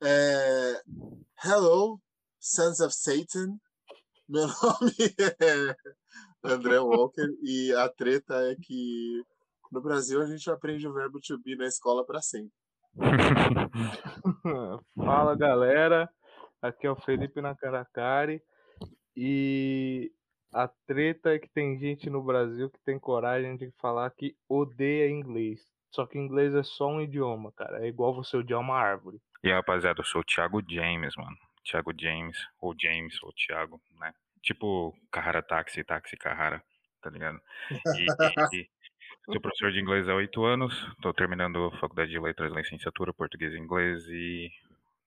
É, hello, Sons of Satan. Meu nome é André Walker e a treta é que no Brasil a gente aprende o verbo to be na escola para sempre. Fala galera, aqui é o Felipe Nakaracari e a treta é que tem gente no Brasil que tem coragem de falar que odeia inglês. Só que inglês é só um idioma, cara. É igual você odiar uma árvore. E aí, rapaziada, eu sou o Thiago James, mano. Thiago James, ou James, ou Thiago, né? Tipo Carrara Táxi, Táxi Carrara, tá ligado? E, e, sou professor de inglês há oito anos, tô terminando a faculdade de letras, licenciatura, português e inglês, e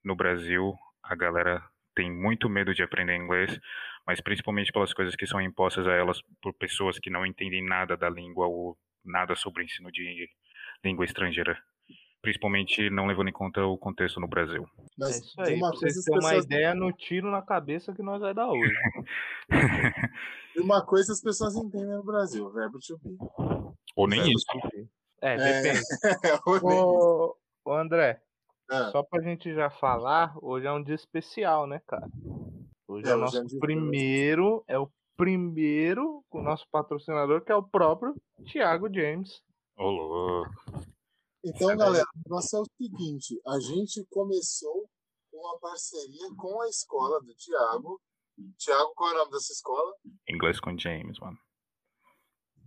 no Brasil a galera tem muito medo de aprender inglês, mas principalmente pelas coisas que são impostas a elas por pessoas que não entendem nada da língua ou nada sobre o ensino de língua estrangeira principalmente não levando em conta o contexto no Brasil. Mas é isso aí, uma vocês uma ideia no tiro na cabeça que nós vai dar hoje. e uma coisa as pessoas entendem no Brasil, verbo to be. Ou nem verbo isso. É, é, depende. ô, ô, André, ah. só pra gente já falar, hoje é um dia especial, né, cara? Hoje é, é o nosso primeiro, é o primeiro, o nosso patrocinador, que é o próprio Thiago James. Ô, louco. Então, galera, o negócio é o seguinte: a gente começou uma parceria com a escola do Tiago. Tiago, qual é o nome dessa escola? Inglês com James, mano.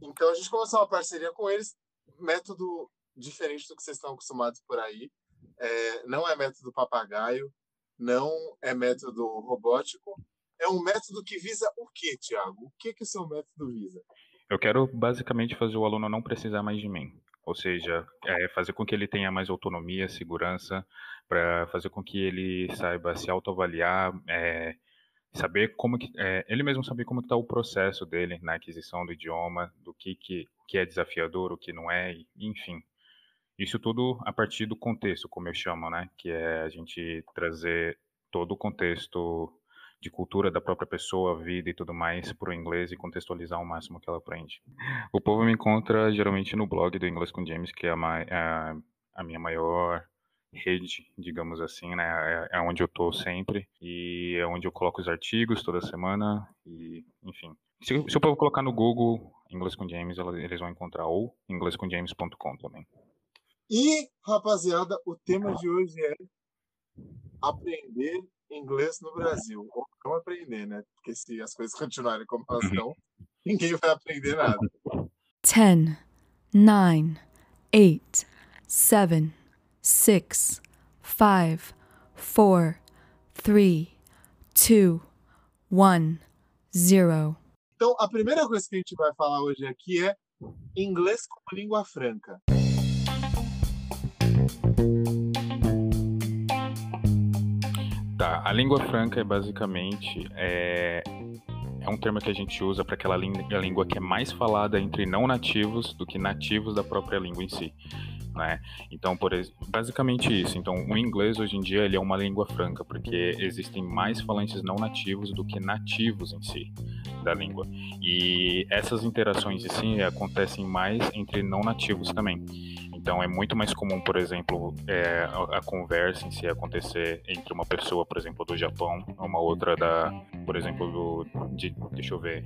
Então a gente começou uma parceria com eles, método diferente do que vocês estão acostumados por aí. É, não é método papagaio, não é método robótico. É um método que visa o quê, Tiago? O que, que o seu método visa? Eu quero basicamente fazer o aluno não precisar mais de mim. Ou seja, é fazer com que ele tenha mais autonomia, segurança, para fazer com que ele saiba se autoavaliar, é, saber como que, é, ele mesmo saber como está o processo dele na aquisição do idioma, do que, que, que é desafiador, o que não é, enfim. Isso tudo a partir do contexto, como eu chamo, né? Que é a gente trazer todo o contexto de cultura da própria pessoa, vida e tudo mais para o inglês e contextualizar o máximo que ela aprende. O povo me encontra geralmente no blog do Inglês com James, que é a, a, a minha maior rede, digamos assim, né? É, é onde eu tô sempre e é onde eu coloco os artigos toda semana e, enfim. Se, se o povo colocar no Google Inglês com James, eles vão encontrar ou inglescomjames.com também. E, rapaziada, o tema de hoje é aprender inglês no Brasil. Ou não aprender, né? Porque se as coisas continuarem como elas estão, ninguém vai aprender nada. 10, 9, 8, 7, 6, 5, 4, 3, 2, 1, 0. Então, a primeira coisa que a gente vai falar hoje aqui é inglês como língua franca. Tá, a língua franca é basicamente é, é um termo que a gente usa para aquela língua, que é mais falada entre não nativos do que nativos da própria língua em si. Né? Então, por basicamente isso. Então, o inglês hoje em dia ele é uma língua franca porque existem mais falantes não nativos do que nativos em si da língua. E essas interações em si acontecem mais entre não nativos também. Então é muito mais comum, por exemplo, é, a, a, conversa em si acontecer entre uma pessoa, por exemplo, do Japão, uma outra da, por exemplo, do, de, deixa eu ver,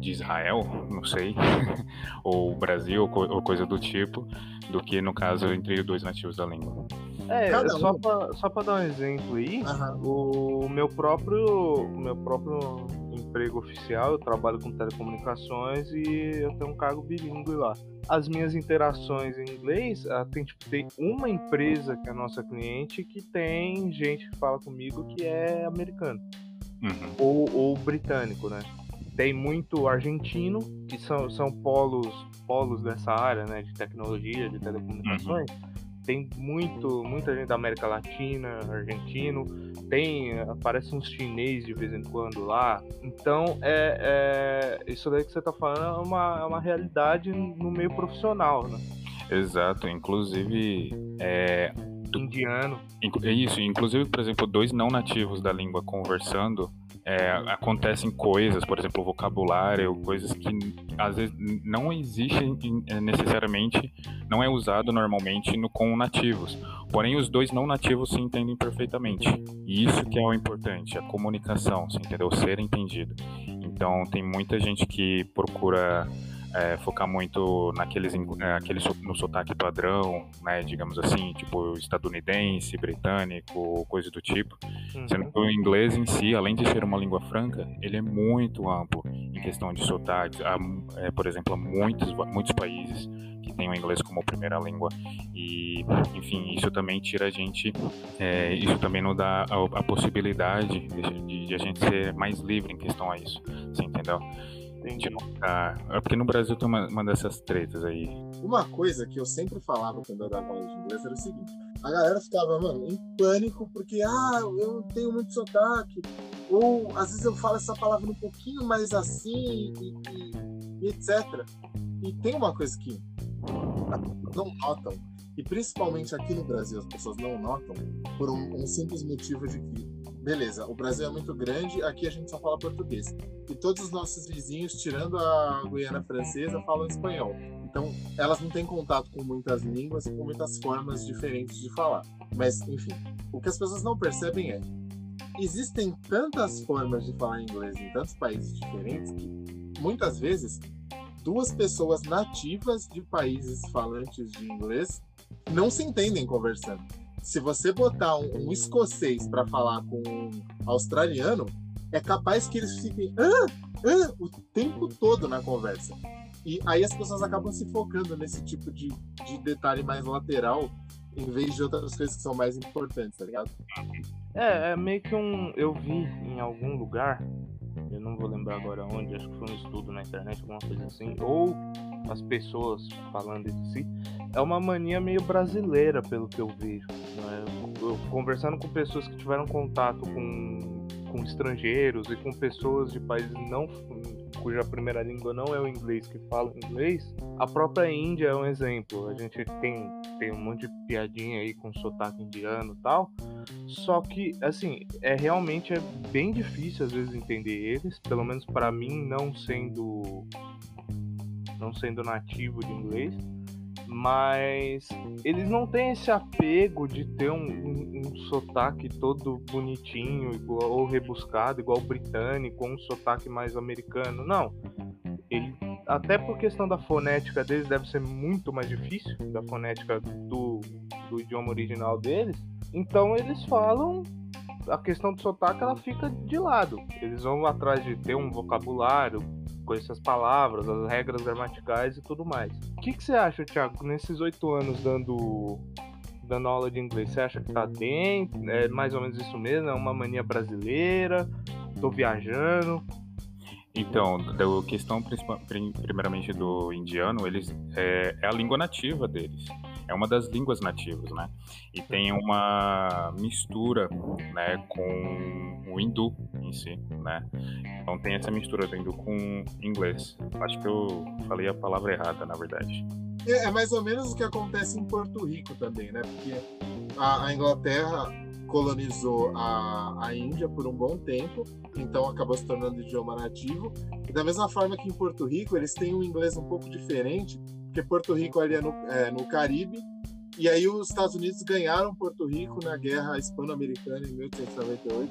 de Israel, não sei, ou Brasil, ou, ou coisa do tipo, do que no caso entre dois nativos da língua. É, um. só pra, só pra dar um exemplo aí, uhum. o meu próprio, o meu próprio emprego oficial, eu trabalho com telecomunicações e eu tenho um cargo bilíngue lá. As minhas interações em inglês, ah, tem, tipo, tem uma empresa que é nossa cliente que tem gente que fala comigo que é americano. Uhum. Ou, ou britânico, né? Tem muito argentino, que são, são polos, polos dessa área, né? De tecnologia, de telecomunicações. Uhum tem muito, muita gente da América Latina, argentino, tem, aparece uns chinês de vez em quando lá. Então, é, é isso daí que você está falando é uma, é uma realidade no meio profissional, né? Exato, inclusive é, indiano. É isso, inclusive, por exemplo, dois não nativos da língua conversando é, acontecem coisas, por exemplo, vocabulário, coisas que às vezes não existem é, necessariamente, não é usado normalmente no, com nativos. Porém, os dois não nativos se entendem perfeitamente. E isso que é o importante, a comunicação, você entendeu? Ser entendido. Então, tem muita gente que procura é, focar muito naqueles é, aquele, no sotaque padrão, né, digamos assim, tipo estadunidense, britânico, coisa do tipo. Uhum. Sendo que o inglês em si, além de ser uma língua franca, ele é muito amplo em questão de sotaques. Há, é, por exemplo, há muitos, muitos países que têm o inglês como primeira língua e, enfim, isso também tira a gente, é, isso também não dá a, a possibilidade de, de, de a gente ser mais livre em questão a isso, você entendeu? Entendi. Ah, é porque no Brasil tem uma, uma dessas tretas aí. Uma coisa que eu sempre falava quando eu dava aula de inglês era o seguinte: a galera ficava, mano, em pânico porque, ah, eu não tenho muito sotaque. Ou às vezes eu falo essa palavra um pouquinho mais assim e, e, e etc. E tem uma coisa que não notam, e principalmente aqui no Brasil as pessoas não notam, por um, um simples motivo de que beleza, o Brasil é muito grande, aqui a gente só fala português. E todos os nossos vizinhos, tirando a Guiana Francesa, falam espanhol. Então, elas não têm contato com muitas línguas, com muitas formas diferentes de falar. Mas, enfim, o que as pessoas não percebem é: existem tantas formas de falar inglês em tantos países diferentes que, muitas vezes, duas pessoas nativas de países falantes de inglês não se entendem conversando se você botar um, um escocês para falar com um australiano, é capaz que eles fiquem ah, ah, o tempo todo na conversa. E aí as pessoas acabam se focando nesse tipo de, de detalhe mais lateral em vez de outras coisas que são mais importantes, tá ligado? É, é meio que um. Eu vi em algum lugar, eu não vou lembrar agora onde, acho que foi um estudo na internet, alguma coisa assim, ou as pessoas falando de si, é uma mania meio brasileira, pelo que eu vejo. Né? Eu, conversando com pessoas que tiveram contato com, com estrangeiros e com pessoas de países não cuja primeira língua não é o inglês, que falam inglês, a própria Índia é um exemplo. A gente tem, tem um monte de piadinha aí com sotaque indiano tal. Só que, assim, é realmente é bem difícil às vezes entender eles, pelo menos para mim, não sendo não sendo nativo de inglês, mas eles não têm esse apego de ter um, um, um sotaque todo bonitinho igual, ou rebuscado, igual o britânico, ou um sotaque mais americano. Não. Ele, até por questão da fonética deles, deve ser muito mais difícil da fonética do, do idioma original deles. Então eles falam a questão do sotaque ela fica de lado. Eles vão atrás de ter um vocabulário, conhecer as palavras, as regras gramaticais e tudo mais. O que, que você acha, Thiago, nesses oito anos dando, dando aula de inglês? Você acha que tá dentro? É mais ou menos isso mesmo? É uma mania brasileira? Tô viajando? Então, a questão primeiramente do indiano, eles é, é a língua nativa deles é uma das línguas nativas, né? E tem uma mistura, né, com o hindu em si, né? Então tem essa mistura do hindu com inglês. Acho que eu falei a palavra errada, na verdade. É, é mais ou menos o que acontece em Porto Rico também, né? Porque a, a Inglaterra colonizou a, a Índia por um bom tempo, então acabou se tornando idioma nativo. E da mesma forma que em Porto Rico, eles têm um inglês um pouco diferente, porque Porto Rico ali é no, é, no Caribe, e aí os Estados Unidos ganharam Porto Rico na Guerra Hispano-Americana em 1898.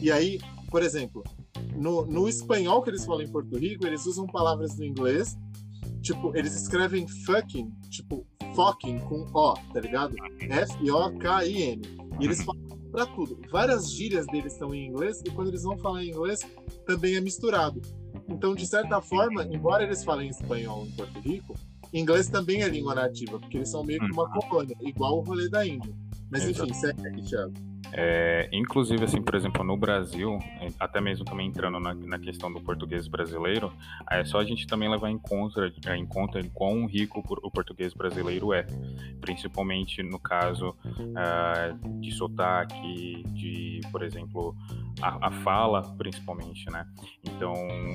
E aí, por exemplo, no, no espanhol que eles falam em Porto Rico, eles usam palavras do inglês, tipo, eles escrevem fucking, tipo, fucking com O, tá ligado? F-O-K-I-N. E eles falam pra tudo. Várias gírias deles estão em inglês, e quando eles vão falar em inglês, também é misturado. Então, de certa forma, embora eles falem espanhol em Porto Rico, Inglês também é língua nativa, porque eles são meio que uma uhum. colônia, igual o rolê da Índia. Mas enfim, segue aqui, Thiago. É, inclusive, assim, por exemplo, no Brasil, até mesmo também entrando na, na, questão do português brasileiro, é só a gente também levar em conta, é, em conta quão rico o português brasileiro é, principalmente no caso uh, de sotaque, de, por exemplo, a, a, fala, principalmente, né? Então,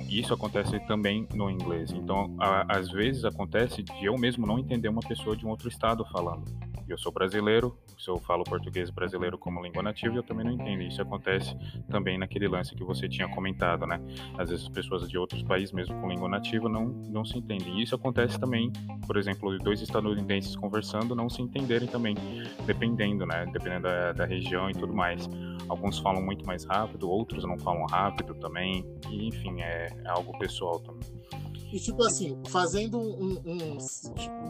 isso acontece também no inglês. Então, a, às vezes acontece de eu mesmo não entender uma pessoa de um outro estado falando eu sou brasileiro, se eu falo português brasileiro como língua nativa, eu também não entendo. Isso acontece também naquele lance que você tinha comentado, né? Às vezes as pessoas de outros países, mesmo com língua nativa, não, não se entendem. E isso acontece também, por exemplo, dois estadunidenses conversando não se entenderem também, dependendo, né? Dependendo da, da região e tudo mais. Alguns falam muito mais rápido, outros não falam rápido também. E, enfim, é, é algo pessoal também. E tipo assim, fazendo um, um,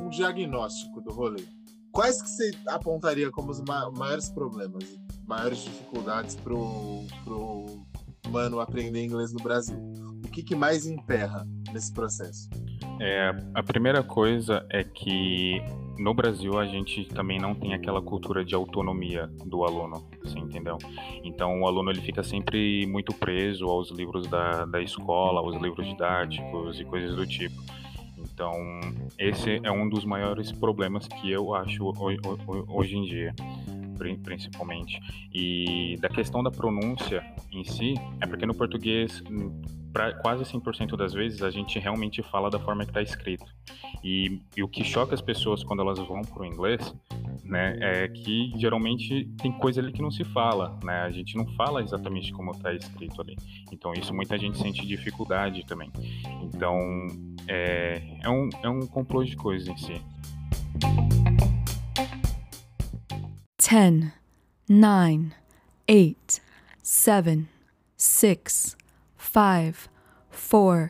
um diagnóstico do rolê, quais que você apontaria como os maiores problemas, maiores dificuldades pro, pro humano aprender inglês no Brasil? O que, que mais emperra nesse processo? É, a primeira coisa é que no Brasil a gente também não tem aquela cultura de autonomia do aluno, assim, entendeu? Então o aluno ele fica sempre muito preso aos livros da, da escola, aos livros didáticos e coisas do tipo. Então esse é um dos maiores problemas que eu acho hoje, em dia principalmente. E da questão da pronúncia em si, é porque no português, pra quase 100% das vezes, a gente realmente fala da forma que está escrito. E, e, o que choca as pessoas quando elas vão para o inglês, né, é que geralmente tem coisa ali que não se fala, né? A gente não fala exatamente como está escrito ali. Então isso muita gente sente dificuldade também. Então é, é, um, é um complô de coisas em si. 10, 9, 8, 7, 6, 5, 4,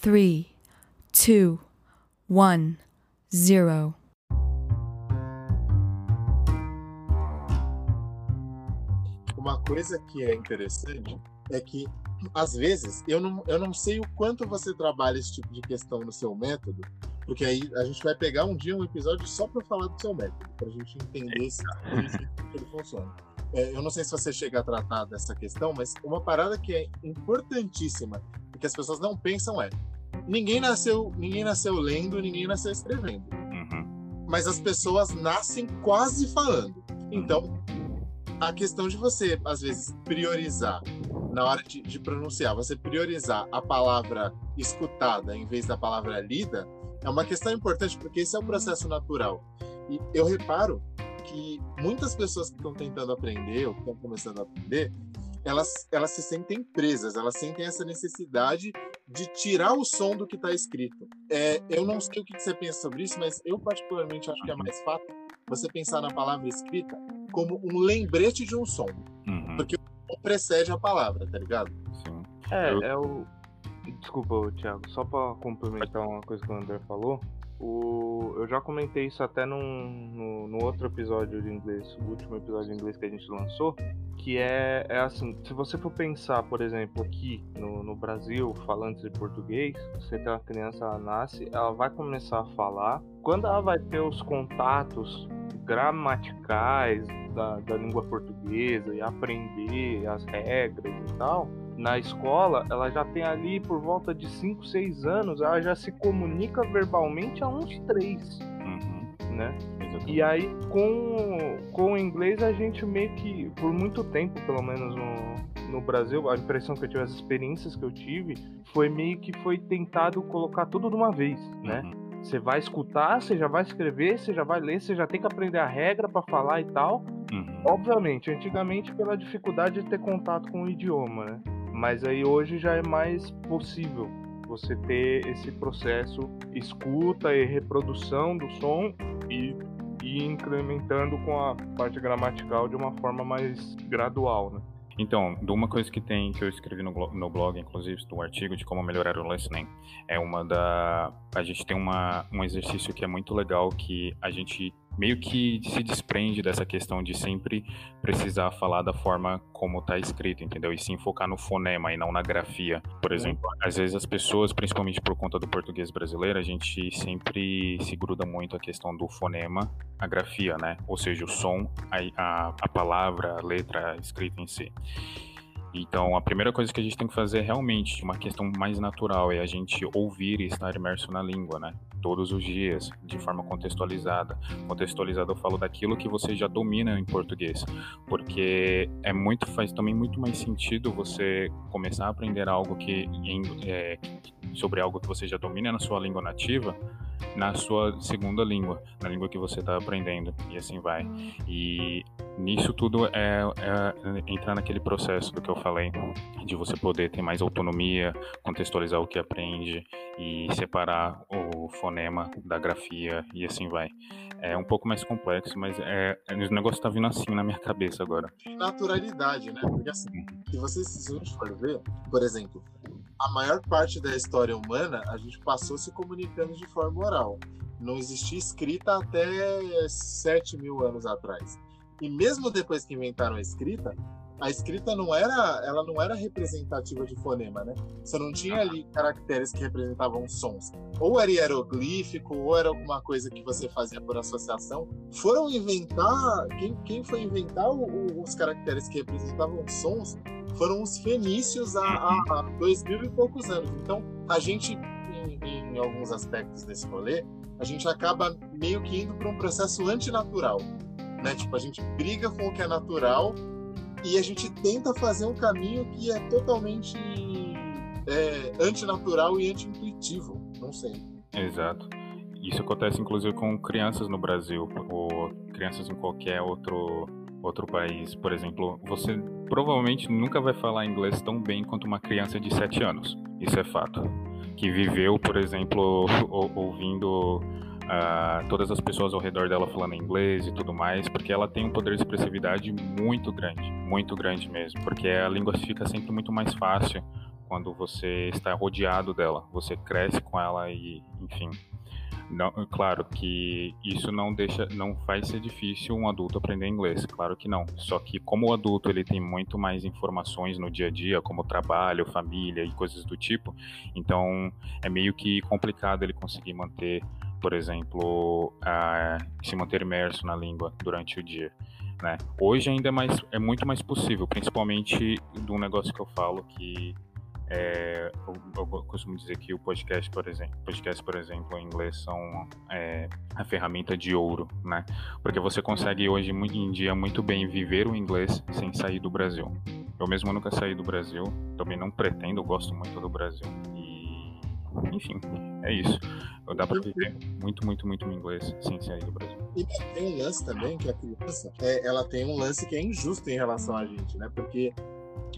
3, 2, 1, 0. Uma coisa que é interessante é que, às vezes, eu não, eu não sei o quanto você trabalha esse tipo de questão no seu método, porque aí a gente vai pegar um dia um episódio só para falar do seu método, para a gente entender se ele funciona. É, eu não sei se você chega a tratar dessa questão, mas uma parada que é importantíssima e que as pessoas não pensam é: ninguém nasceu, ninguém nasceu lendo, ninguém nasceu escrevendo. Uhum. Mas as pessoas nascem quase falando. Então, a questão de você, às vezes, priorizar na hora de, de, pronunciar, você priorizar a palavra escutada em vez da palavra lida, é uma questão importante porque esse é um processo natural. E eu reparo que muitas pessoas que estão tentando aprender ou que estão começando a aprender, elas, elas se sentem presas, elas sentem essa necessidade de tirar o som do que está escrito. É, eu não sei o que você pensa sobre isso, mas eu particularmente acho que é mais fácil você pensar na palavra escrita como um lembrete de um som. Uhum. Porque o som precede a palavra, tá ligado? Sim. É, eu... é o Desculpa, Thiago, só para complementar uma coisa que o André falou. O, eu já comentei isso até num, no, no, outro episódio de inglês, o último episódio de inglês que a gente lançou, que é, é assim, se você for pensar, por exemplo, aqui no, no Brasil, falando de português, você tem uma criança, ela nasce, ela vai começar a falar, quando ela vai ter os contatos gramaticais da, da língua portuguesa e aprender as regras e tal, na escola, ela já tem ali por volta de 5, 6 anos, ela já se comunica verbalmente há uns 3. Uhum. Né? E aí, com, com o inglês, a gente meio que, por muito tempo, pelo menos no, no Brasil, a impressão que eu tive, as experiências que eu tive, foi meio que foi tentado colocar tudo de uma vez, né? Uhum. Você vai escutar, você já vai escrever, você já vai ler, você já tem que aprender a regra para falar e tal. Uhum. Obviamente, antigamente pela dificuldade de ter contato com o idioma, né? Mas aí hoje já é mais possível você ter esse processo escuta e reprodução do som e, e incrementando com a parte gramatical de uma forma mais gradual, né? Então, de uma coisa que tem que eu escrevi no, no blog, inclusive, do artigo de como melhorar o listening, é uma da a gente tem uma, um exercício que é muito legal que a gente meio que se desprende dessa questão de sempre precisar falar da forma como está escrito, entendeu? E sim focar no fonema e não na grafia. Por exemplo, às vezes as pessoas, principalmente por conta do português brasileiro, a gente sempre se gruda muito a questão do fonema, a grafia, né? Ou seja, o som, a, a, a palavra, a letra escrita em si. Então, a primeira coisa que a gente tem que fazer é realmente uma questão mais natural é a gente ouvir e estar imerso na língua, né? Todos os dias, de forma contextualizada. Contextualizada eu falo daquilo que você já domina em português, porque é muito faz também muito mais sentido você começar a aprender algo que é, sobre algo que você já domina na sua língua nativa na sua segunda língua, na língua que você está aprendendo, e assim vai. E nisso tudo é, é, entrar naquele processo do que eu falei, de você poder ter mais autonomia, contextualizar o que aprende e separar o fonema da grafia e assim vai. É um pouco mais complexo, mas é, o negócio está vindo assim na minha cabeça agora. Naturalidade, né? Porque assim, se você se for ver, por exemplo, a maior parte da história humana a gente passou se comunicando de forma oral. Não existia escrita até 7 mil anos atrás. E mesmo depois que inventaram a escrita, a escrita não era, ela não era representativa de fonema, né? Você não tinha ali caracteres que representavam sons. Ou era hieroglífico, ou era alguma coisa que você fazia por associação. Foram inventar, quem, quem foi inventar o, o, os caracteres que representavam sons foram os fenícios há, há, há dois mil e poucos anos. Então, a gente, em, alguns aspectos desse rolê, a gente acaba meio que indo para um processo antinatural né? Tipo, a gente briga com o que é natural e a gente tenta fazer um caminho que é totalmente é, antinatural e anti-intuitivo. Não sei. Exato. Isso acontece inclusive com crianças no Brasil ou crianças em qualquer outro outro país. Por exemplo, você provavelmente nunca vai falar inglês tão bem quanto uma criança de 7 anos. Isso é fato. Que viveu, por exemplo, ouvindo uh, todas as pessoas ao redor dela falando inglês e tudo mais, porque ela tem um poder de expressividade muito grande, muito grande mesmo, porque a língua fica sempre muito mais fácil quando você está rodeado dela, você cresce com ela e, enfim. Não, claro que isso não deixa, não faz ser difícil um adulto aprender inglês, claro que não. Só que como o adulto ele tem muito mais informações no dia a dia, como trabalho, família e coisas do tipo, então é meio que complicado ele conseguir manter por exemplo, se manter imerso na língua durante o dia. Né? Hoje ainda é, mais, é muito mais possível, principalmente do negócio que eu falo que é, eu, eu, costumo dizer que o podcast, por exemplo, podcast, por exemplo, em inglês são é, a ferramenta de ouro, né? Porque você consegue hoje em dia muito bem viver o inglês sem sair do Brasil. Eu mesmo nunca saí do Brasil, também não pretendo, eu gosto muito do Brasil e, enfim, é isso. Dá pra viver muito, muito, muito inglês sem sair do Brasil. E tem um lance também que a criança, é, ela tem um lance que é injusto em relação a gente, né? Porque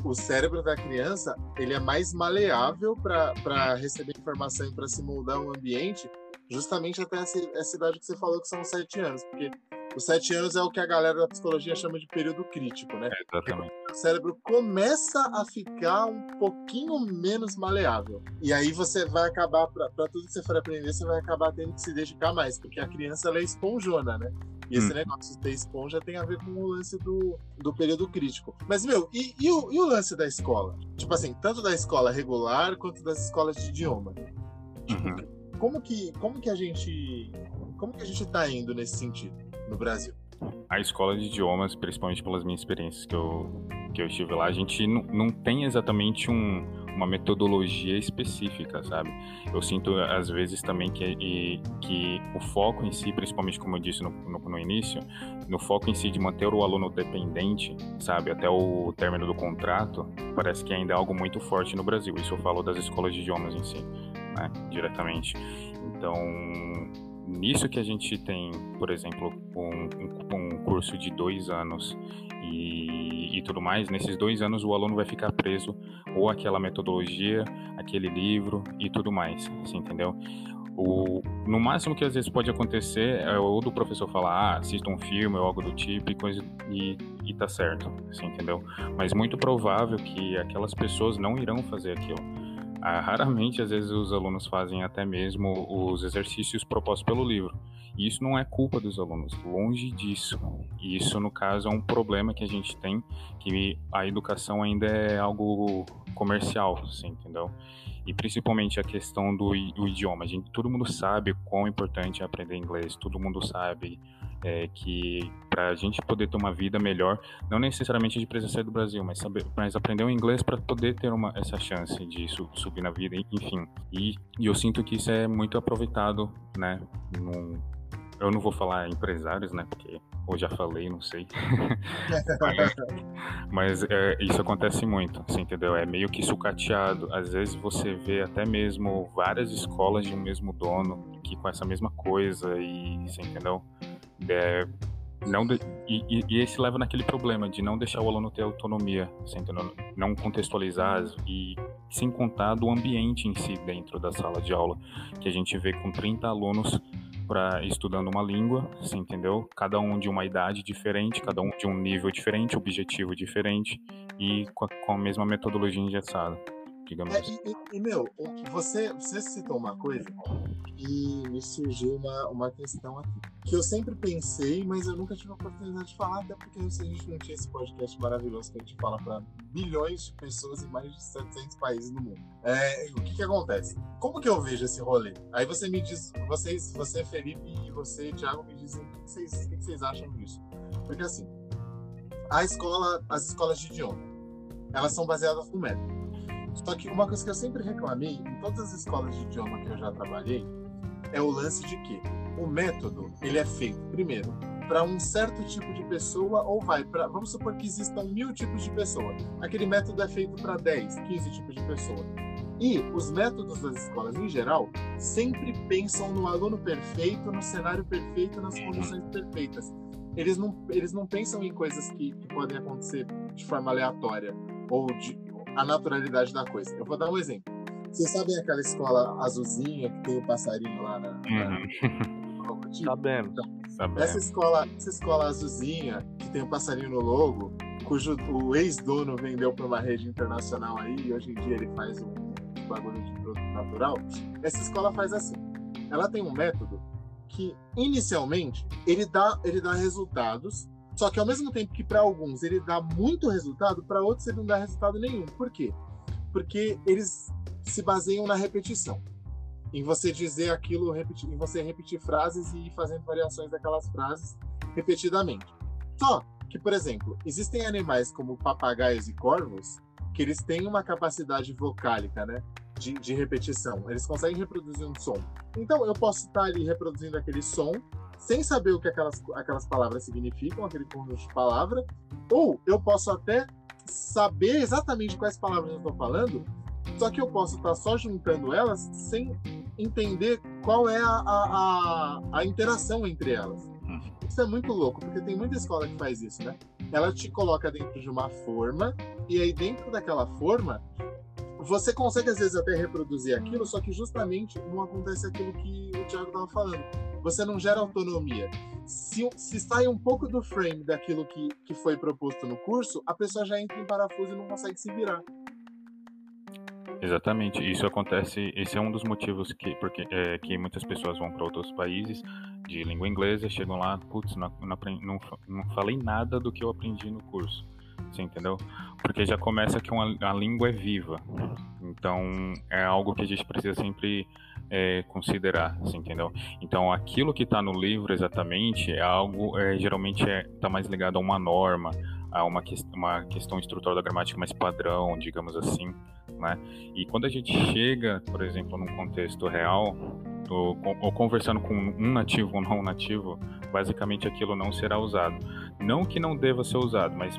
o cérebro da criança ele é mais maleável para receber informação e para se moldar um ambiente, justamente até essa, essa idade que você falou que são sete anos, porque os sete anos é o que a galera da psicologia chama de período crítico, né? É, exatamente. O cérebro começa a ficar um pouquinho menos maleável. E aí você vai acabar, para tudo que você for aprender, você vai acabar tendo que se dedicar mais, porque a criança ela é esponjona, né? E esse hum. negócio de ter esponja tem a ver com o lance do, do período crítico. Mas, meu, e, e, o, e o lance da escola? Tipo assim, tanto da escola regular quanto das escolas de idioma. Uhum. como, que, como que a gente. Como que a gente tá indo nesse sentido? No Brasil? A escola de idiomas, principalmente pelas minhas experiências que eu, que eu estive lá, a gente não, não tem exatamente um, uma metodologia específica, sabe? Eu sinto, às vezes, também que, e, que o foco em si, principalmente como eu disse no, no, no, início, no foco em si de manter o aluno dependente, sabe, até o término do contrato, parece que ainda é algo muito forte no Brasil. Isso eu falo das escolas de idiomas em si, né, diretamente. Então, nisso que a gente tem, por exemplo, um, um, um curso de dois anos e, e, tudo mais, nesses dois anos o aluno vai ficar preso ou aquela metodologia, aquele livro e tudo mais, você entendeu? O, no máximo que às vezes pode acontecer é ou do professor falar, ah, assista um filme ou algo do tipo e, coisa, e, e tá certo, você entendeu? Mas muito provável que aquelas pessoas não irão fazer aquilo ah, raramente, às vezes, os alunos fazem até mesmo os exercícios propostos pelo livro. E isso não é culpa dos alunos, longe disso. E isso, no caso, é um problema que a gente tem, que a educação ainda é algo comercial, assim, entendeu? E principalmente a questão do, do idioma. A gente, todo mundo sabe quão importante é aprender inglês, todo mundo sabe é, que para a gente poder ter uma vida melhor, não necessariamente de precisar sair do Brasil, mas, saber, mas aprender o inglês para poder ter uma, essa chance de su, subir na vida, enfim. E, e, eu sinto que isso é muito aproveitado, né? Num, eu não vou falar empresários, né? Porque ou já falei, não sei. mas, é, isso acontece muito, você entendeu? É meio que sucateado. Às vezes você vê até mesmo várias escolas de um mesmo dono que com essa mesma coisa e você entendeu? É, não de, e, e, esse leva naquele problema de não deixar o aluno ter autonomia, não contextualizar e sem contar do ambiente em si dentro da sala de aula, que a gente vê com 30 alunos para estudando uma língua, você entendeu? Cada um de uma idade diferente, cada um de um nível diferente, objetivo diferente e com a, com a mesma metodologia engessada digamos é, assim. E, e, meu, você, você citou uma coisa e me surgiu uma, uma questão aqui. Que eu sempre pensei, mas eu nunca tive a oportunidade de falar, até porque a gente não tinha esse podcast maravilhoso que a gente fala para bilhões de pessoas em mais de 700 países do mundo. É, o que que acontece? Como que eu vejo esse rolê? Aí você me diz, vocês, você, Felipe, e você, Thiago, me dizem o que vocês, o que vocês acham disso. Porque assim, a escola, as escolas de idioma, elas são baseadas no método. Só que uma coisa que eu sempre reclamei em todas as escolas de idioma que eu já trabalhei é o lance de que o método ele é feito primeiro para um certo tipo de pessoa ou vai para vamos supor que existam mil tipos de pessoa. Aquele método é feito para 10 15 tipos de pessoa. E os métodos das escolas em geral sempre pensam no aluno perfeito no cenário perfeito nas condições perfeitas. Eles não eles não pensam em coisas que, que podem acontecer de forma aleatória ou de a naturalidade da coisa. Eu vou dar um exemplo. Vocês sabem aquela escola azulzinha que tem o um passarinho lá na. Uhum. na... Sabemos. Então, Essa escola, essa escola azulzinha que tem o um passarinho no logo, cujo o ex-dono vendeu para uma rede internacional aí, e hoje em dia ele faz um bagulho de produto natural. Essa escola faz assim. Ela tem um método que inicialmente ele dá, ele dá resultados só que ao mesmo tempo que para alguns ele dá muito resultado, para outros ele não dá resultado nenhum. Por quê? Porque eles se baseiam na repetição. Em você dizer aquilo, repetir, em você repetir frases e ir fazendo variações daquelas frases repetidamente. Só que, por exemplo, existem animais como papagaios e corvos que eles têm uma capacidade vocálica, né? De, de repetição. Eles conseguem reproduzir um som. Então, eu posso estar ali reproduzindo aquele som sem saber o que aquelas, aquelas palavras significam, aquele conjunto de palavras, ou eu posso até saber exatamente quais palavras eu estou falando, só que eu posso estar só juntando elas sem entender qual é a, a, a, a interação entre elas. Uhum. Isso é muito louco, porque tem muita escola que faz isso, né? Ela te coloca dentro de uma forma, e aí dentro daquela forma, você consegue às vezes até reproduzir aquilo, só que justamente não acontece aquilo que o Thiago estava falando você não gera autonomia. Se, se sai um pouco do frame daquilo que, que foi proposto no curso, a pessoa já entra em parafuso e não consegue se virar. Exatamente, isso acontece. Esse é um dos motivos que, porque, é, que muitas pessoas vão para outros países de língua inglesa, chegam lá, putz, não, não, não, falei nada do que eu aprendi no curso. Você entendeu? Porque já começa que uma, a língua é viva. Então é algo que a gente precisa sempre é, considerar, você entendeu? Então, aquilo que está no livro exatamente é algo, é, geralmente está é, tá mais ligado a uma norma, a uma, que, uma questão estrutural da gramática mais padrão, digamos assim, né? E quando a gente chega, por exemplo, num contexto real, ou, ou conversando com um nativo ou não nativo, basicamente aquilo não será usado. Não que não deva ser usado, mas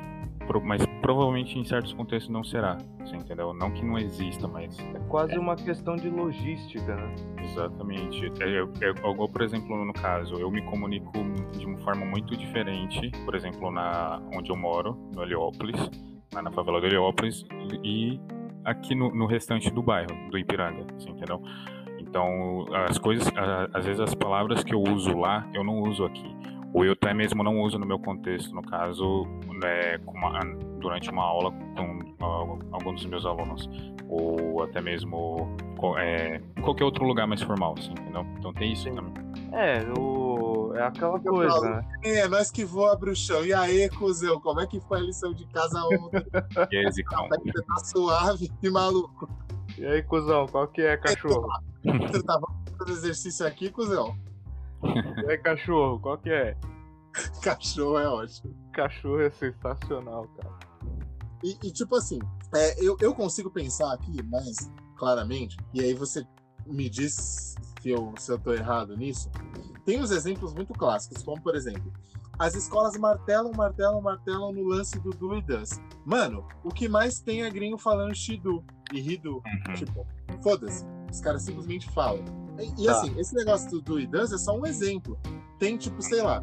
mas provavelmente em certos contextos não será, você entendeu? Não que não exista, mas... É quase é. uma questão de logística, né? Exatamente. Eu, eu, eu, por exemplo, no caso, eu me comunico de uma forma muito diferente, por exemplo, na onde eu moro, no Heliópolis, na favela do Heliópolis, e aqui no, no restante do bairro, do Ipiranga, você entendeu? Então, as coisas, às vezes as palavras que eu uso lá, eu não uso aqui ou eu até mesmo não uso no meu contexto, no caso, né, uma, durante uma aula com uh, alguns dos meus alunos, ou até mesmo é, qualquer outro lugar mais formal, assim, entendeu? Então tem isso também. É, o... é aquela coisa, falo, né? É, nós que voa bruxão. E aí, cuzão, como é que foi a lição de casa ontem? e aí, Zicão? Você tá suave e maluco. E aí, cuzão, qual que é, cachorro? Você tava fazendo exercício aqui, cuzão? Aí, cachorro, qual que é? Cachorro é ótimo. Cachorro é sensacional, cara. E, e tipo assim, é, eu, eu consigo pensar aqui mais claramente, e aí você me diz se eu, se eu tô errado nisso. Tem os exemplos muito clássicos, como por exemplo, as escolas martelam, martelam, martelam no lance do do e does. Mano, o que mais tem é gringo falando shidu e ridu. Uhum. Tipo, foda-se. Os caras simplesmente falam. E, e tá. assim, esse negócio do do does é só um exemplo. Tem, tipo, sei lá,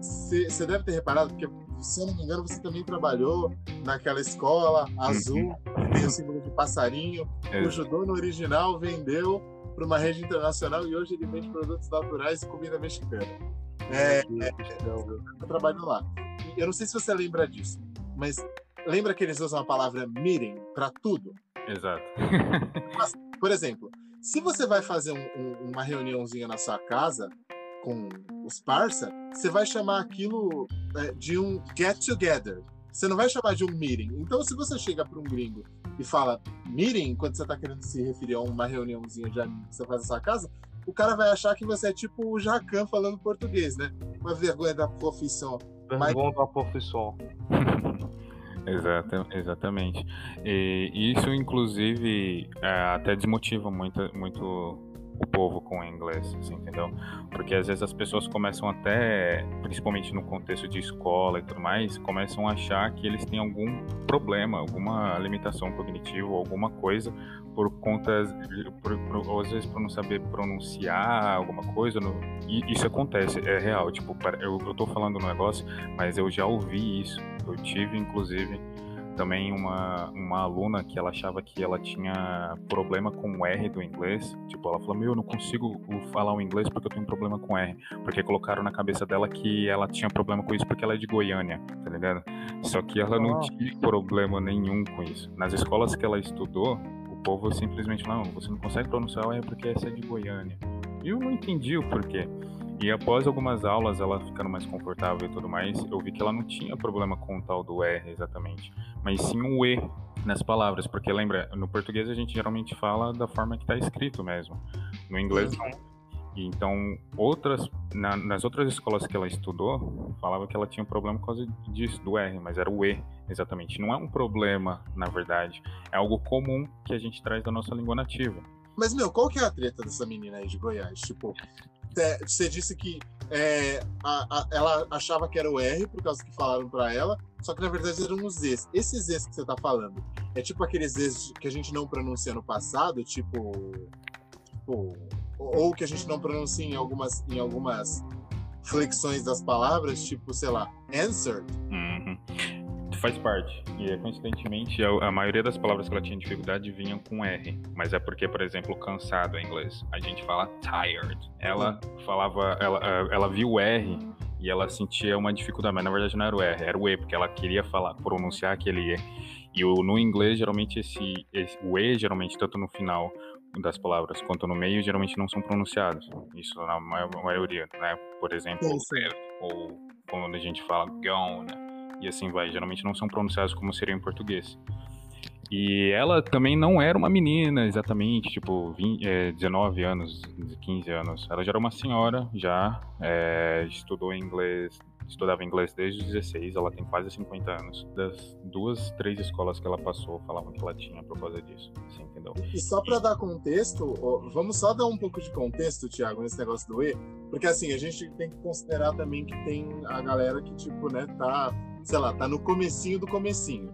você é, deve ter reparado, porque se eu não me engano, você também trabalhou naquela escola azul, uhum. que tem o símbolo de passarinho. É. O judô no original vendeu para uma rede internacional e hoje ele vende produtos naturais e comida mexicana. É, é, eu trabalho lá. Eu não sei se você lembra disso, mas lembra que eles usam a palavra meeting para tudo? Exato. Mas, por exemplo, se você vai fazer um, um, uma reuniãozinha na sua casa com os parça, você vai chamar aquilo é, de um get together. Você não vai chamar de um meeting. Então, se você chega para um gringo e fala meeting, quando você está querendo se referir a uma reuniãozinha de amigos que você faz na sua casa, o cara vai achar que você é tipo o Jacan falando português, né? Uma vergonha da profissão. Vergonha Mas... da profissão. Exata, exatamente. E isso, inclusive, é, até desmotiva muito, muito o povo com o inglês, entendeu? Porque às vezes as pessoas começam até, principalmente no contexto de escola e tudo mais, começam a achar que eles têm algum problema, alguma limitação cognitiva, alguma coisa por conta, por, por, às vezes por não saber pronunciar alguma coisa, no, e isso acontece, é real, tipo, eu, eu tô falando um negócio, mas eu já ouvi isso, eu tive inclusive também uma, uma aluna que ela achava que ela tinha problema com o R do inglês. Tipo, ela falou: Meu, eu não consigo falar o inglês porque eu tenho problema com R. Porque colocaram na cabeça dela que ela tinha problema com isso porque ela é de Goiânia, tá ligado? Só que ela não tinha problema nenhum com isso. Nas escolas que ela estudou, o povo simplesmente não, você não consegue pronunciar o R porque essa é de Goiânia. E eu não entendi o porquê. E após algumas aulas, ela ficando mais confortável e tudo mais, eu vi que ela não tinha problema com o tal do R exatamente, mas sim o E nas palavras, porque lembra, no português a gente geralmente fala da forma que está escrito mesmo, no inglês não. E então, outras, na, nas outras escolas que ela estudou, falava que ela tinha um problema por causa disso, do R, mas era o E, exatamente. Não é um problema, na verdade, é algo comum que a gente traz da nossa língua nativa. Mas, meu, qual que é a treta dessa menina aí de Goiás? Tipo, você disse que é, a, a, ela achava que era o R por causa que falaram para ela, só que na verdade eram os Zs. Esses Zs que você tá falando, é tipo aqueles Zs que a gente não pronuncia no passado, tipo. tipo ou que a gente não pronuncia em algumas, em algumas flexões das palavras, tipo, sei lá, answered. Uhum faz parte. E coincidentemente, a, a, maioria das palavras que ela tinha dificuldade vinham com R. Mas é porque, por exemplo, cansado em inglês. A gente fala tired. Ela falava, ela, ela viu o R e ela sentia uma dificuldade, mas na verdade não era o R, era o E, porque ela queria falar, pronunciar aquele E. E o, no inglês, geralmente, esse, esse, o E, geralmente, tanto no final das palavras quanto no meio, geralmente não são pronunciados. Isso na maioria, né? Por exemplo, ou quando a gente fala gone, e assim vai. Geralmente não são pronunciados como seria em português. E ela também não era uma menina exatamente, tipo, 20, é, 19 anos, 15 anos. Ela já era uma senhora, já é, estudou inglês, estudava inglês desde os 16, ela tem quase 50 anos. Das duas, três escolas que ela passou, falavam que ela tinha por causa disso, assim, entendeu? E só para dar contexto, vamos só dar um pouco de contexto, Thiago, nesse negócio do E, porque assim, a gente tem que considerar também que tem a galera que, tipo, né, tá sei lá, tá no comecinho do comecinho.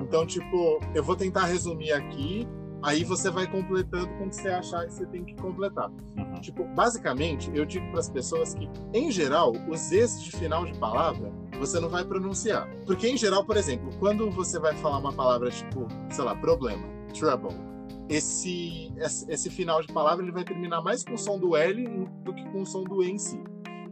Então, tipo, eu vou tentar resumir aqui, aí você vai completando com o que você achar que você tem que completar. Uhum. Tipo, basicamente, eu digo para as pessoas que, em geral, os es de final de palavra você não vai pronunciar. Porque, em geral, por exemplo, quando você vai falar uma palavra tipo, sei lá, problema, trouble, esse, esse final de palavra ele vai terminar mais com o som do L do que com o som do E em si.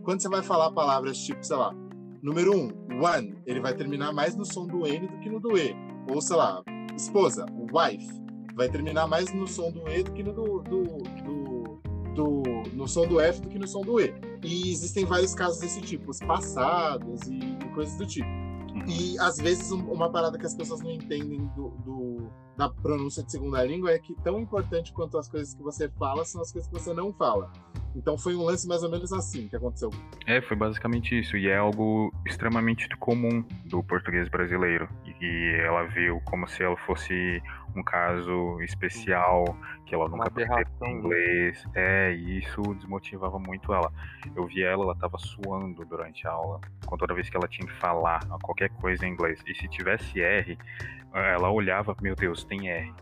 Quando você vai falar palavras tipo, sei lá, Número um, one, ele vai terminar mais no som do N do que no do E. Ou, sei lá, esposa, wife, vai terminar mais no som do E do que no do, do, do, do no som do F do que no som do E. E existem vários casos desse tipo, os passados e, e coisas do tipo. Uhum. E às vezes uma parada que as pessoas não entendem do, do, da pronúncia de segunda língua é que tão importante quanto as coisas que você fala são as coisas que você não fala. Então foi um lance mais ou menos assim que aconteceu. É, foi basicamente isso. E é algo extremamente comum do português brasileiro. E ela viu como se ela fosse um caso especial, que ela nunca aprendeu inglês. É, e isso desmotivava muito ela. Eu vi ela, ela tava suando durante a aula, com toda vez que ela tinha que falar qualquer coisa em inglês. E se tivesse R, ela olhava, meu Deus, tem R.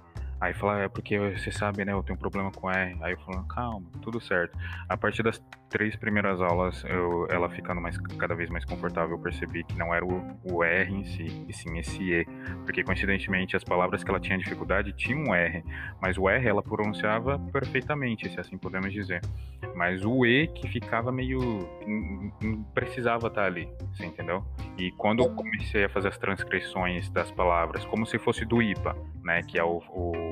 Aí fala, é porque você sabe, né? Eu tenho um problema com R. Aí eu falo, calma, tudo certo. A partir das três primeiras aulas, eu, ela ficando mais, cada vez mais confortável, eu percebi que não era o, o, R em si, e sim esse E. Porque coincidentemente as palavras que ela tinha dificuldade tinham um R, mas o R ela pronunciava perfeitamente, se assim podemos dizer. Mas o E que ficava meio. não precisava estar ali, você entendeu? E quando eu comecei a fazer as transcrições das palavras, como se fosse do IPA, né? Que é o, o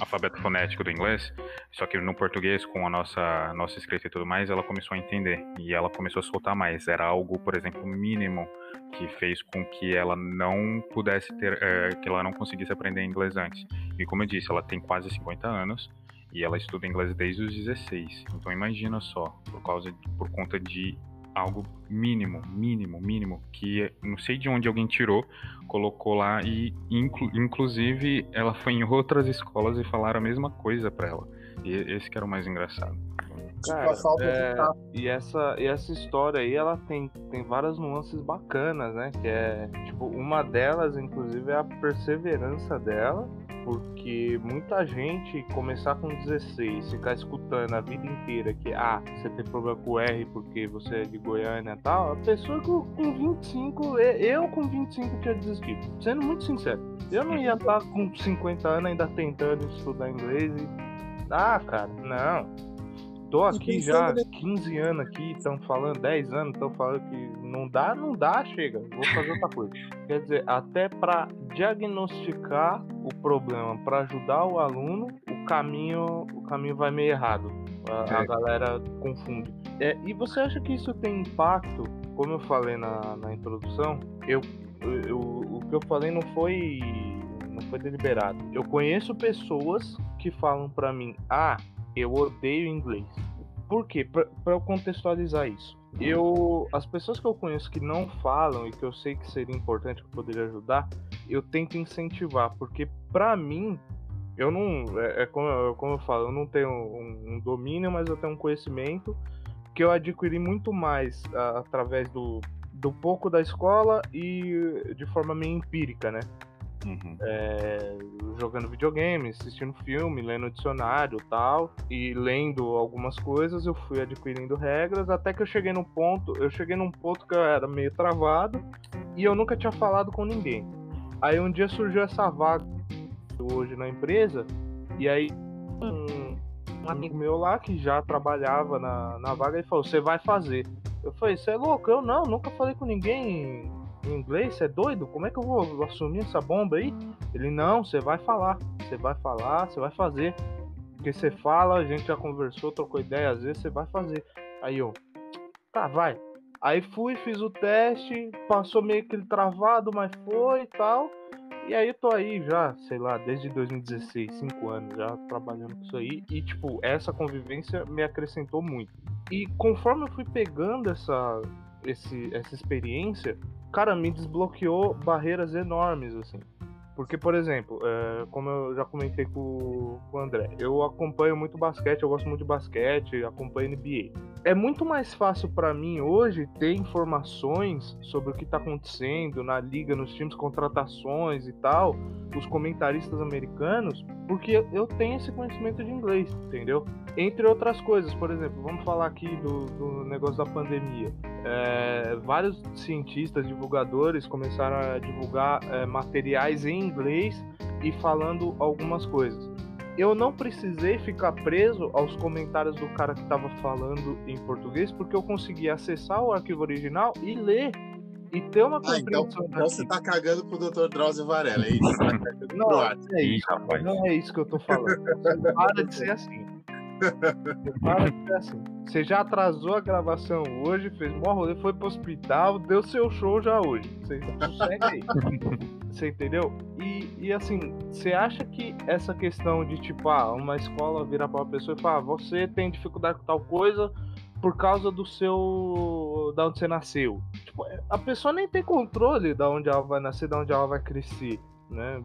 alfabeto fonético do inglês, só que no português, com a nossa, nossa escrita e tudo mais, ela começou a entender e ela começou a soltar mais. Era algo, por exemplo, mínimo que fez com que ela não pudesse ter, é, que ela não conseguisse aprender inglês antes. E como eu disse, ela tem quase 50 anos e ela estuda inglês desde os 16. Então imagina só, por causa, por conta de algo mínimo, mínimo, mínimo, que não sei de onde alguém tirou, colocou lá e inclu, inclusive ela foi em outras escolas e falaram a mesma coisa para ela. E esse que era o mais engraçado. Cara, é, e essa e essa história aí ela tem, tem várias nuances bacanas, né? Que é tipo uma delas, inclusive, é a perseverança dela porque muita gente começar com 16, ficar escutando a vida inteira que ah, você tem problema com o R porque você é de Goiânia e tal, a pessoa com, com 25, eu com 25 tinha desistido. Sendo muito sincero, eu não ia estar com 50 anos ainda tentando estudar inglês e. Ah, cara, não tô aqui já 15 anos aqui, estão falando, 10 anos, estão falando que não dá, não dá, chega, vou fazer outra coisa. Quer dizer, até para diagnosticar o problema, para ajudar o aluno, o caminho, o caminho vai meio errado. A, a é. galera confunde. É, e você acha que isso tem impacto? Como eu falei na, na introdução, eu, eu, o que eu falei não foi não foi deliberado. Eu conheço pessoas que falam para mim: "Ah, eu odeio inglês. Por quê? Para eu contextualizar isso. Eu, as pessoas que eu conheço que não falam e que eu sei que seria importante que eu poderia ajudar, eu tento incentivar, porque para mim eu não é, é como, como, eu falo, eu não tenho um, um, domínio, mas eu tenho um conhecimento que eu adquiri muito mais a, através do, do pouco da escola e de forma meio empírica, né? Uhum. É, jogando videogame, assistindo filme, lendo dicionário tal, e lendo algumas coisas, eu fui adquirindo regras, até que eu cheguei num ponto, eu cheguei num ponto que eu era meio travado e eu nunca tinha falado com ninguém. Aí um dia surgiu essa vaga hoje na empresa, e aí um, um amigo meu lá que já trabalhava na, na vaga, ele falou, você vai fazer. Eu falei, você é louco? Eu não, nunca falei com ninguém em inglês, você é doido? Como é que eu vou assumir essa bomba aí? Ele, não, você vai falar, você vai falar, você vai fazer. Porque você fala, a gente já conversou, trocou ideia, às vezes você vai fazer. Aí eu, tá, vai. Aí fui, fiz o teste, passou meio que travado, mas foi e tal. E aí tô aí já, sei lá, desde 2016, 5 anos já trabalhando com isso aí. E, tipo, essa convivência me acrescentou muito. E conforme eu fui pegando essa, esse, essa experiência, cara, me desbloqueou barreiras enormes, assim. Porque, por exemplo, é, como eu já comentei com, com, o André, eu acompanho muito basquete, eu gosto muito de basquete, acompanho NBA. É muito mais fácil para mim hoje ter informações sobre o que tá acontecendo na liga, nos times, contratações e tal, os comentaristas americanos, porque eu tenho esse conhecimento de inglês, entendeu? Entre outras coisas, por exemplo, vamos falar aqui do, do negócio da pandemia. É, vários cientistas, divulgadores começaram a divulgar é, materiais em inglês e falando algumas coisas. Eu não precisei ficar preso aos comentários do cara que estava falando em português, porque eu consegui acessar o arquivo original e ler e ter uma ah, então, então você tá cagando pro Dr. Drauzio Varela, é isso? Tá não, é isso, rapaz. Não é isso que eu tô falando. Para de ser assim. Para de ser assim. Você já atrasou a gravação hoje, fez mó rolê, foi pro hospital, deu seu show já hoje. Você sossega aí. Você entendeu? E, e assim, você acha que essa questão de tipo, ah, uma escola virar pra uma pessoa e falar, ah, você tem dificuldade com tal coisa por causa do seu. da onde você nasceu. Tipo, a pessoa nem tem controle da onde ela vai nascer, da onde ela vai crescer, né?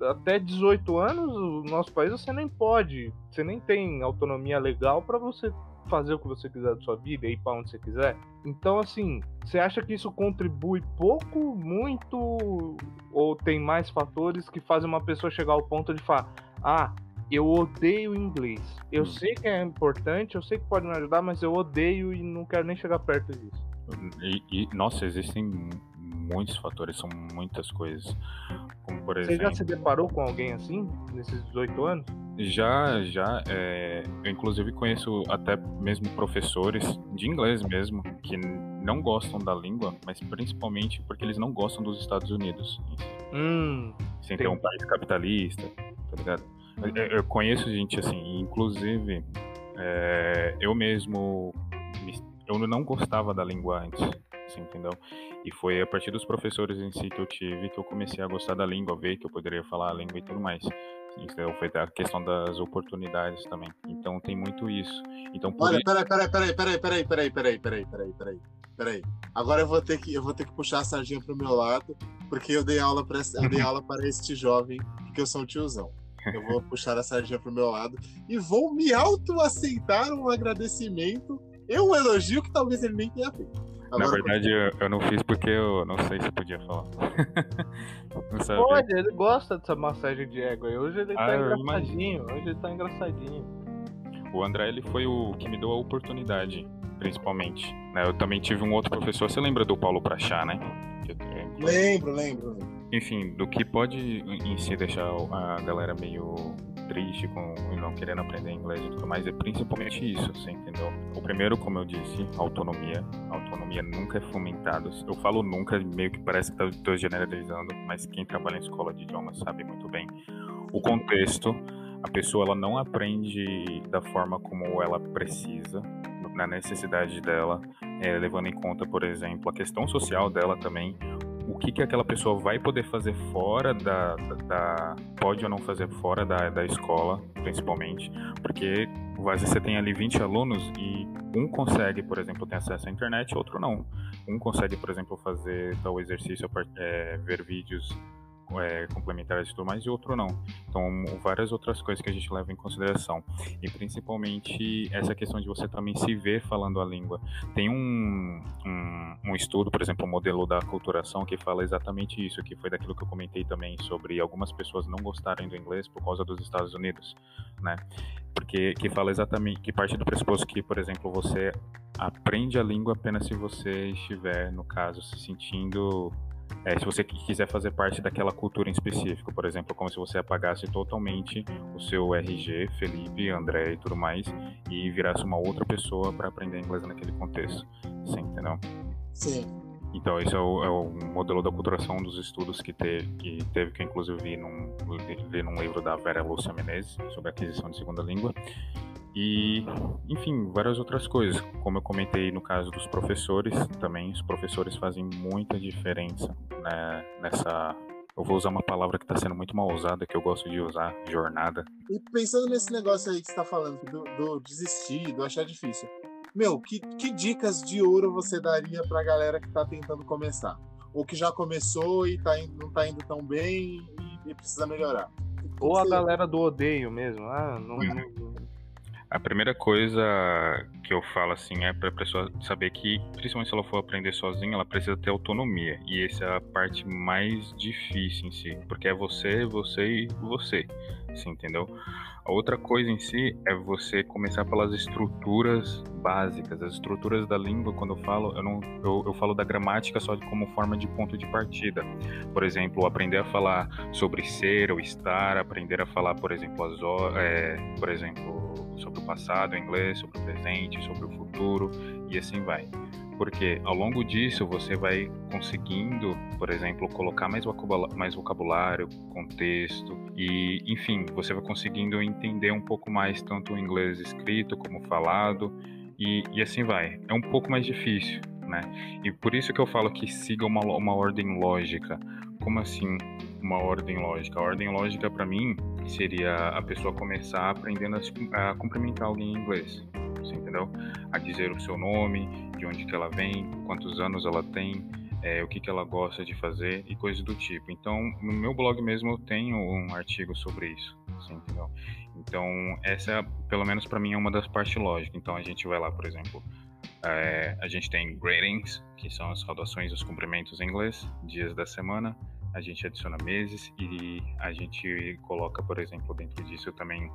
Até 18 anos, no nosso país você nem pode, você nem tem autonomia legal para você fazer o que você quiser da sua vida, ir para onde você quiser. Então, assim, você acha que isso contribui pouco, muito, ou tem mais fatores que fazem uma pessoa chegar ao ponto de falar: ah, eu odeio inglês. Eu hum. sei que é importante, eu sei que pode me ajudar, mas eu odeio e não quero nem chegar perto disso. E, e nossa, existem muitos fatores, são muitas coisas. Como por exemplo. Você já se deparou com alguém assim nesses 18 anos? Já, já. É, eu inclusive conheço até mesmo professores de inglês mesmo que não gostam da língua, mas principalmente porque eles não gostam dos Estados Unidos. Hum, sem ter um país capitalista, tá ligado? Eu, eu conheço gente assim, inclusive é, eu mesmo eu não gostava da língua antes, você entendeu? E foi a partir dos professores em si que eu tive que eu comecei a gostar da língua, ver que eu poderia falar a língua e tudo mais. Entendeu? Foi a questão das oportunidades também. Então tem muito isso. Então, Olha, isso... peraí, peraí, peraí, peraí, peraí, peraí, peraí, peraí, peraí, peraí, peraí. Agora eu vou ter que eu vou ter que puxar a sardinha pro meu lado, porque eu dei aula para eu dei aula para este jovem, porque eu sou um tiozão. Eu vou puxar a sardinha pro meu lado e vou me auto-aceitar um agradecimento e um elogio que talvez ele nem tenha feito. Agora, Na verdade, eu, eu, não fiz porque eu não sei se podia falar. Pode, ele gosta dessa massagem de ego. Hoje ele tá ah, engraçadinho. Hoje ele tá engraçadinho. O André, ele foi o que me deu a oportunidade, principalmente. Né? Eu também tive um outro professor. Você lembra do Paulo Prachá, né? Lembro, lembro. Enfim, do que pode em si deixar a galera meio triste com não querendo aprender inglês e tudo mais, é principalmente isso, você entendeu? O primeiro, como eu disse, autonomia. autonomia nunca é fomentada. Eu falo nunca, meio que parece que estou generalizando, mas quem trabalha em escola de idiomas sabe muito bem. O contexto, a pessoa ela não aprende da forma como ela precisa, na necessidade dela, é, levando em conta, por exemplo, a questão social dela também, o que, que aquela pessoa vai poder fazer fora da, da, da, pode ou não fazer fora da, da escola, principalmente, porque às vezes você tem ali 20 alunos e um consegue, por exemplo, ter acesso à internet, outro não. Um consegue, por exemplo, fazer tal exercício, é, ver vídeos é, complementares e tudo mais, e outro não. Então, várias outras coisas que a gente leva em consideração. E principalmente essa questão de você também se ver falando a língua. Tem um, um, um estudo, por exemplo, o modelo da aculturação, que fala exatamente isso, que foi daquilo que eu comentei também sobre algumas pessoas não gostarem do inglês por causa dos Estados Unidos, né? Porque que fala exatamente, que parte do pressuposto que, por exemplo, você aprende a língua apenas se você estiver, no caso, se sentindo é, se você quiser fazer parte daquela cultura em específico, por exemplo, como se você apagasse totalmente o seu RG, Felipe, André e tudo mais, e virasse uma outra pessoa para aprender inglês naquele contexto. Sim, entendeu? Sim. Então, esse é o, é o, modelo da culturação dos estudos que, te, que teve, que inclusive vi num, li num livro da Vera Lúcia Menezes, sobre aquisição de segunda língua. E, enfim, várias outras coisas. Como eu comentei no caso dos professores, também os professores fazem muita diferença né, nessa. Eu vou usar uma palavra que está sendo muito mal usada, que eu gosto de usar, jornada. E pensando nesse negócio aí que você está falando, do, do, desistir, do achar difícil. Meu, que, que dicas de ouro você daria para a galera que está tentando começar? Ou que já começou e tá indo, não está indo tão bem e, e precisa melhorar? Ou a galera do odeio mesmo. Ah, não, uhum. A primeira coisa que eu falo assim é para a pessoa saber que, principalmente se ela for aprender sozinha, ela precisa ter autonomia. E essa é a parte mais difícil em si, porque é você, você e você. Assim, entendeu? A outra coisa em si é você começar pelas estruturas básicas, as estruturas da língua. Quando eu falo, eu não, eu, eu falo da gramática só como forma de ponto de partida. Por exemplo, aprender a falar sobre ser ou estar, aprender a falar, por exemplo, as, é, por exemplo sobre o passado em inglês, sobre o presente, sobre o futuro e assim vai. Porque ao longo disso você vai conseguindo, por exemplo, colocar mais vocabulário, contexto e, enfim, você vai conseguindo entender um pouco mais tanto o inglês escrito como falado e, e assim vai. É um pouco mais difícil, né? E por isso que eu falo que siga uma, uma ordem lógica. Como assim uma ordem lógica? A ordem lógica para mim seria a pessoa começar aprendendo a, a cumprimentar alguém em inglês. Você entendeu? A dizer o seu nome, de onde que ela vem, quantos anos ela tem, é, o que, que ela gosta de fazer e coisas do tipo. Então, no meu blog mesmo eu tenho um artigo sobre isso, entendeu? Então, essa, pelo menos para mim, é uma das partes lógicas. Então, a gente vai lá, por exemplo, é, a gente tem gradings, que são as saudações e os cumprimentos em inglês, dias da semana. A gente adiciona meses e a gente coloca, por exemplo, dentro disso também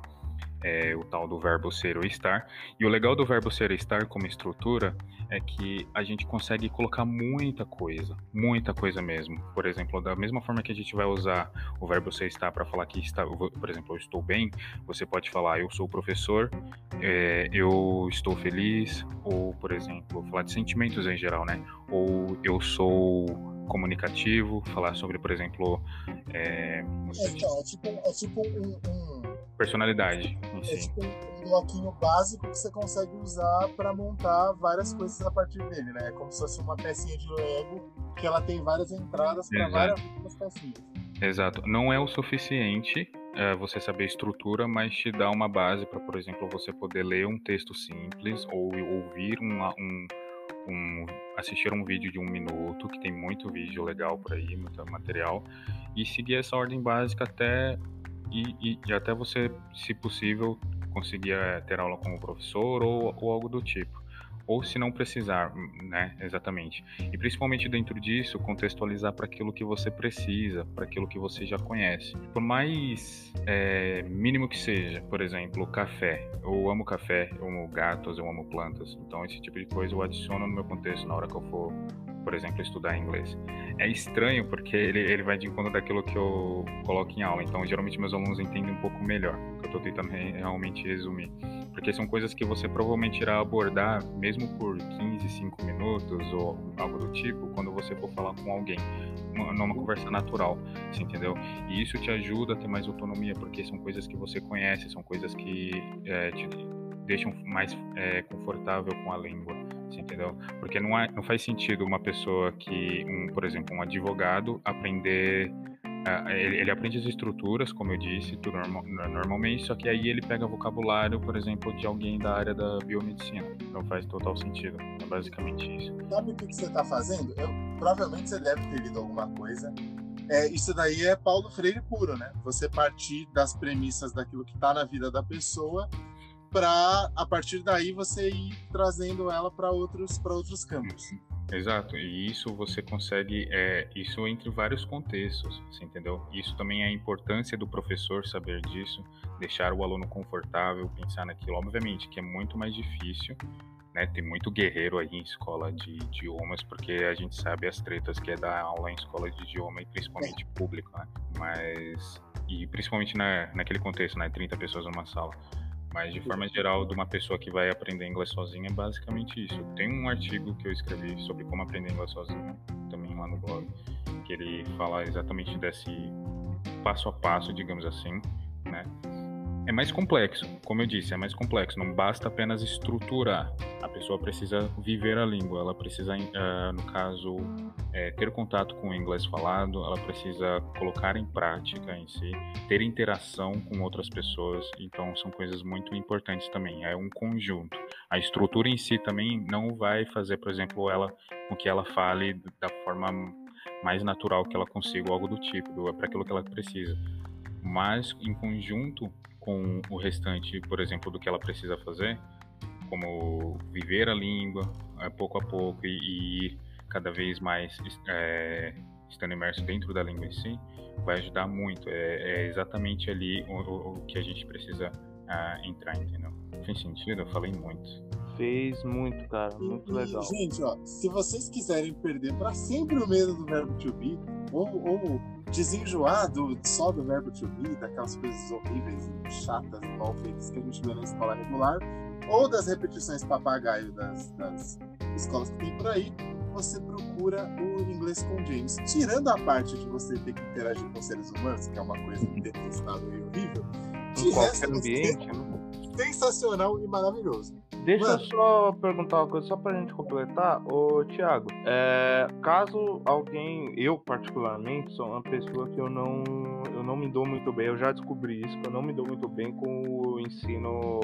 é, o tal do verbo ser ou estar. E o legal do verbo ser ou estar como estrutura é que a gente consegue colocar muita coisa, muita coisa mesmo. Por exemplo, da mesma forma que a gente vai usar o verbo ser estar para falar que está, por exemplo, eu estou bem, você pode falar eu sou professor, é, eu estou feliz, ou, por exemplo, falar de sentimentos em geral, né? Ou eu sou comunicativo, falar sobre, por exemplo. É, é, então, é tipo, é tipo um, um personalidade. É tipo um bloquinho básico que você consegue usar para montar várias coisas a partir dele, né? É como se fosse uma pecinha de Lego que ela tem várias entradas para várias pecinhas. Exato. Não é o suficiente é, você saber estrutura, mas te dá uma base para, por exemplo, você poder ler um texto simples ou ouvir um, um, um, assistir um vídeo de um minuto, que tem muito vídeo legal por aí, muito material, e seguir essa ordem básica até e, e, e até você, se possível, conseguir é, ter aula como professor ou, ou algo do tipo ou se não precisar, né, exatamente. E principalmente dentro disso, contextualizar para aquilo que você precisa, para aquilo que você já conhece. Por mais é, mínimo que seja, por exemplo, café. Eu amo café, eu amo gatos, eu amo plantas. Então esse tipo de coisa eu adiciono no meu contexto na hora que eu for por exemplo, estudar inglês. É estranho porque ele, ele vai de encontro daquilo que eu coloco em aula. Então, geralmente, meus alunos entendem um pouco melhor, que eu estou tentando realmente resumir porque são coisas que você provavelmente irá abordar mesmo por 15, 5 minutos ou algo do tipo, quando você for falar com alguém, numa conversa natural, entendeu? E isso te ajuda a ter mais autonomia, porque são coisas que você conhece, são coisas que é, te deixam mais é, confortável com a língua, entendeu? Porque não, é, não faz sentido uma pessoa que, um, por exemplo, um advogado aprender é, ele, ele, aprende as estruturas, como eu disse, tudo normal, normalmente, só que aí ele pega vocabulário, por exemplo, de alguém da área da biomedicina. Não faz total sentido. É basicamente isso. Sabe o que, que você está fazendo? Eu, provavelmente você deve ter lido alguma coisa. É, isso daí é Paulo Freire puro, né? Você partir das premissas daquilo que está na vida da pessoa para a partir daí você ir trazendo ela para outros para outros campos. Exato, e isso você consegue, é, isso entre vários contextos, você entendeu? Isso também é a importância do professor saber disso, deixar o aluno confortável, pensar naquilo. Obviamente que é muito mais difícil, né? Tem muito guerreiro aí em escola de idiomas, porque a gente sabe as tretas que é dar aula em escola de idioma e principalmente público, né? Mas, e principalmente na, naquele contexto, né? 30 pessoas numa sala. Mas de forma geral, de uma pessoa que vai aprender inglês sozinha, é basicamente isso. Tem um artigo que eu escrevi sobre como aprender inglês sozinho, também lá no blog, que ele fala exatamente desse passo a passo, digamos assim, né? É mais complexo, como eu disse, é mais complexo. Não basta apenas estruturar. A pessoa precisa viver a língua, ela precisa, uh, no caso, é, ter contato com o inglês falado, ela precisa colocar em prática em si, ter interação com outras pessoas. Então, são coisas muito importantes também. É um conjunto. A estrutura em si também não vai fazer, por exemplo, ela com que ela fale da forma mais natural que ela consiga, algo do tipo, é para aquilo que ela precisa. Mas, em conjunto, com o restante, por exemplo, do que ela precisa fazer, como viver a língua é, pouco a pouco e, e cada vez mais é, estando imerso dentro da língua em si, vai ajudar muito. É, é exatamente ali o, o, que a gente precisa uh, entrar, entendeu? Fez sentido? Eu falei muito. Fez muito, cara. Muito e, legal. Gente, ó, se vocês quiserem perder para sempre o medo do verbo to be, ou, ou desenjoar do, só do verbo to be, daquelas coisas horríveis e chatas, mal feitas que a gente vê na escola regular, ou das repetições papagaio das, das escolas que tem por aí, você procura o inglês com James. Tirando a parte de você ter que interagir com seres humanos, que é uma coisa detestável e horrível, em qualquer ambiente, né? sensacional e maravilhoso. Deixa Mano. eu só perguntar uma coisa, só pra gente completar. Ô, Thiago, é, caso alguém, eu particularmente, sou uma pessoa que eu não, eu não me dou muito bem, eu já descobri isso, que eu não me dou muito bem com o ensino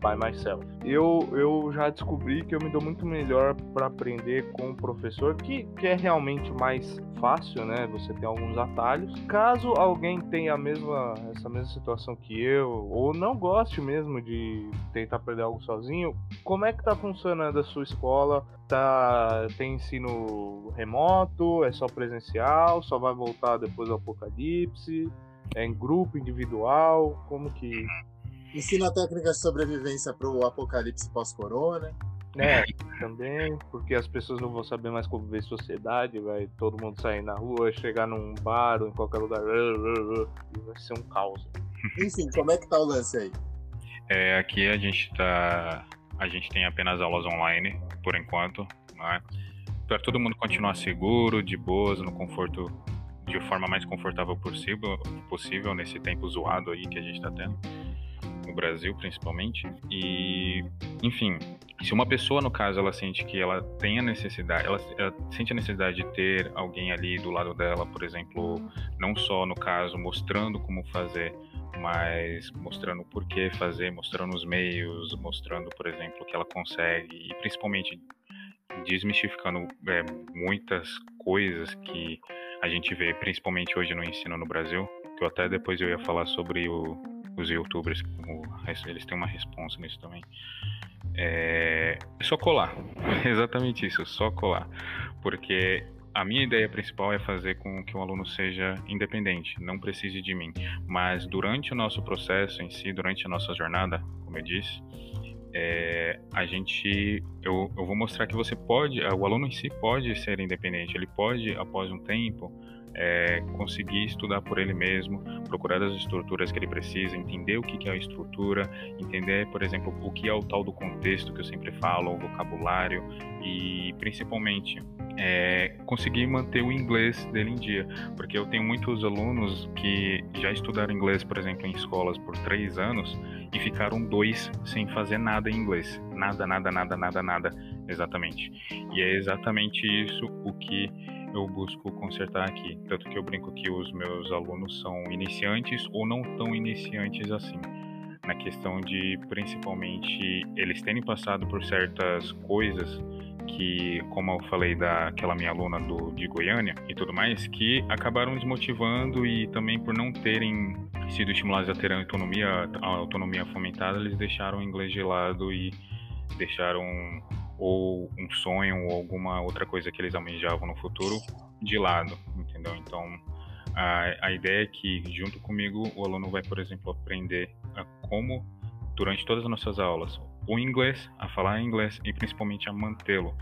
by myself. Eu, eu já descobri que eu me dou muito melhor para aprender com o professor, que, que é realmente mais fácil, né? Você tem alguns atalhos. Caso alguém tenha a mesma, essa mesma situação que eu, ou não goste mesmo de tentar aprender algo sozinho, como é que tá funcionando a sua escola? Tá, tem ensino remoto? É só presencial? Só vai voltar depois do apocalipse? É em grupo, individual? Como que. Ensina técnicas de sobrevivência para o apocalipse pós-corona. É, também, porque as pessoas não vão saber mais como viver sociedade, vai todo mundo sair na rua, chegar num bar ou em qualquer lugar, e vai ser um caos. Enfim, como é que tá o lance aí? É, aqui a gente tá. A gente tem apenas aulas online, por enquanto, né? Para todo mundo continuar seguro, de boas, no conforto, de forma mais confortável possível, possível nesse tempo zoado aí que a gente tá tendo no Brasil principalmente. E, enfim, se uma pessoa, no caso, ela sente que ela tem a necessidade, ela, ela, sente a necessidade de ter alguém ali do lado dela, por exemplo, não só no caso mostrando como fazer, mas mostrando por que fazer, mostrando os meios, mostrando, por exemplo, que ela consegue e principalmente desmistificando é, muitas coisas que a gente vê, principalmente hoje no ensino no Brasil, que eu até depois eu ia falar sobre o, os youtubers, eles têm uma resposta nisso também. É, é só colar, exatamente isso, só colar, porque a minha ideia principal é fazer com que o aluno seja independente, não precise de mim. Mas durante o nosso processo em si, durante a nossa jornada, como eu disse, é, a gente, eu, eu vou mostrar que você pode, o aluno em si pode ser independente. Ele pode, após um tempo, é, conseguir estudar por ele mesmo, procurar as estruturas que ele precisa, entender o que é a estrutura, entender, por exemplo, o que é o tal do contexto que eu sempre falo, o vocabulário e principalmente é, conseguir manter o inglês dele em dia, porque eu tenho muitos alunos que já estudaram inglês, por exemplo, em escolas por três anos e ficaram dois sem fazer nada em inglês, nada, nada, nada, nada, nada, exatamente. E é exatamente isso o que eu busco consertar aqui, tanto que eu brinco que os meus alunos são iniciantes ou não tão iniciantes assim. Na questão de principalmente eles terem passado por certas coisas que, como eu falei daquela minha aluna do, de Goiânia e tudo mais, que acabaram desmotivando e também por não terem sido estimulados a ter a autonomia, a autonomia fomentada, eles deixaram o inglês de lado e deixaram ou um sonho ou alguma outra coisa que eles almejavam no futuro de lado, entendeu? Então, a, a ideia é que, junto comigo, o aluno vai, por exemplo, aprender como, durante todas as nossas aulas, o inglês, a falar inglês e principalmente a mantê-lo,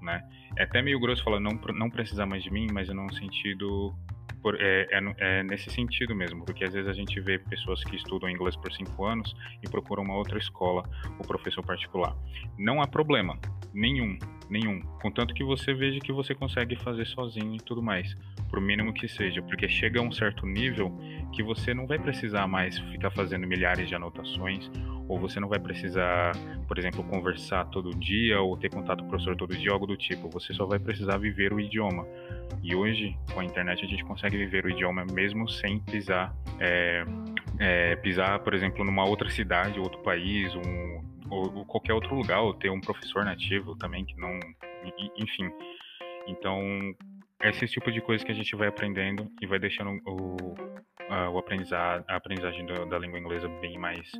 né? É até meio grosso falar não, não precisar mais de mim, mas é num sentido por, é, é, é, nesse sentido mesmo, porque às vezes a gente vê pessoas que estudam inglês por cinco anos e procuram uma outra escola, o professor particular. Não há problema nenhum, nenhum, contanto que você veja que você consegue fazer sozinho e tudo mais, por mínimo que seja, porque chega a um certo nível que você não vai precisar mais ficar fazendo milhares de anotações ou você não vai precisar, por exemplo, conversar todo dia ou ter contato com o professor todo dia, algo do tipo. Você só vai precisar viver o idioma. E hoje, com a internet, a gente consegue viver o idioma mesmo sem pisar, é, é, pisar, por exemplo, numa outra cidade, outro país, um, ou, ou qualquer outro lugar, ou ter um professor nativo também que não, enfim. Então, esse tipo de coisa que a gente vai aprendendo e vai deixando o, a, o aprendizado, a aprendizagem do, da língua inglesa bem mais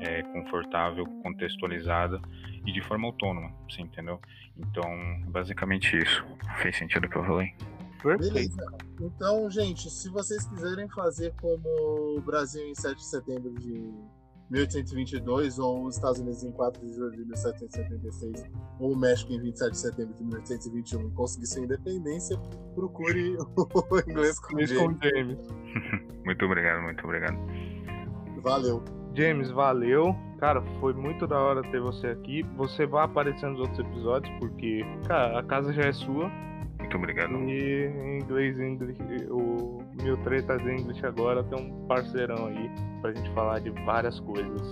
é, confortável, contextualizada e de forma autônoma, você entendeu? Então, basicamente isso. Fez sentido o que eu falei? Beleza. Então, gente, se vocês quiserem fazer como o Brasil em 7 de setembro de 1822, ou os Estados Unidos em 4 de julho de 1776, ou o México em 27 de setembro de 1821 conseguir sua independência, procure o inglês com James. Com James. muito obrigado, muito obrigado. Valeu. James, valeu. Cara, foi muito da hora ter você aqui. Você vai aparecer nos outros episódios, porque, cara, a casa já é sua. Muito obrigado. E em inglês, inglês o Mil Tretas English agora tem um parceirão aí pra gente falar de várias coisas.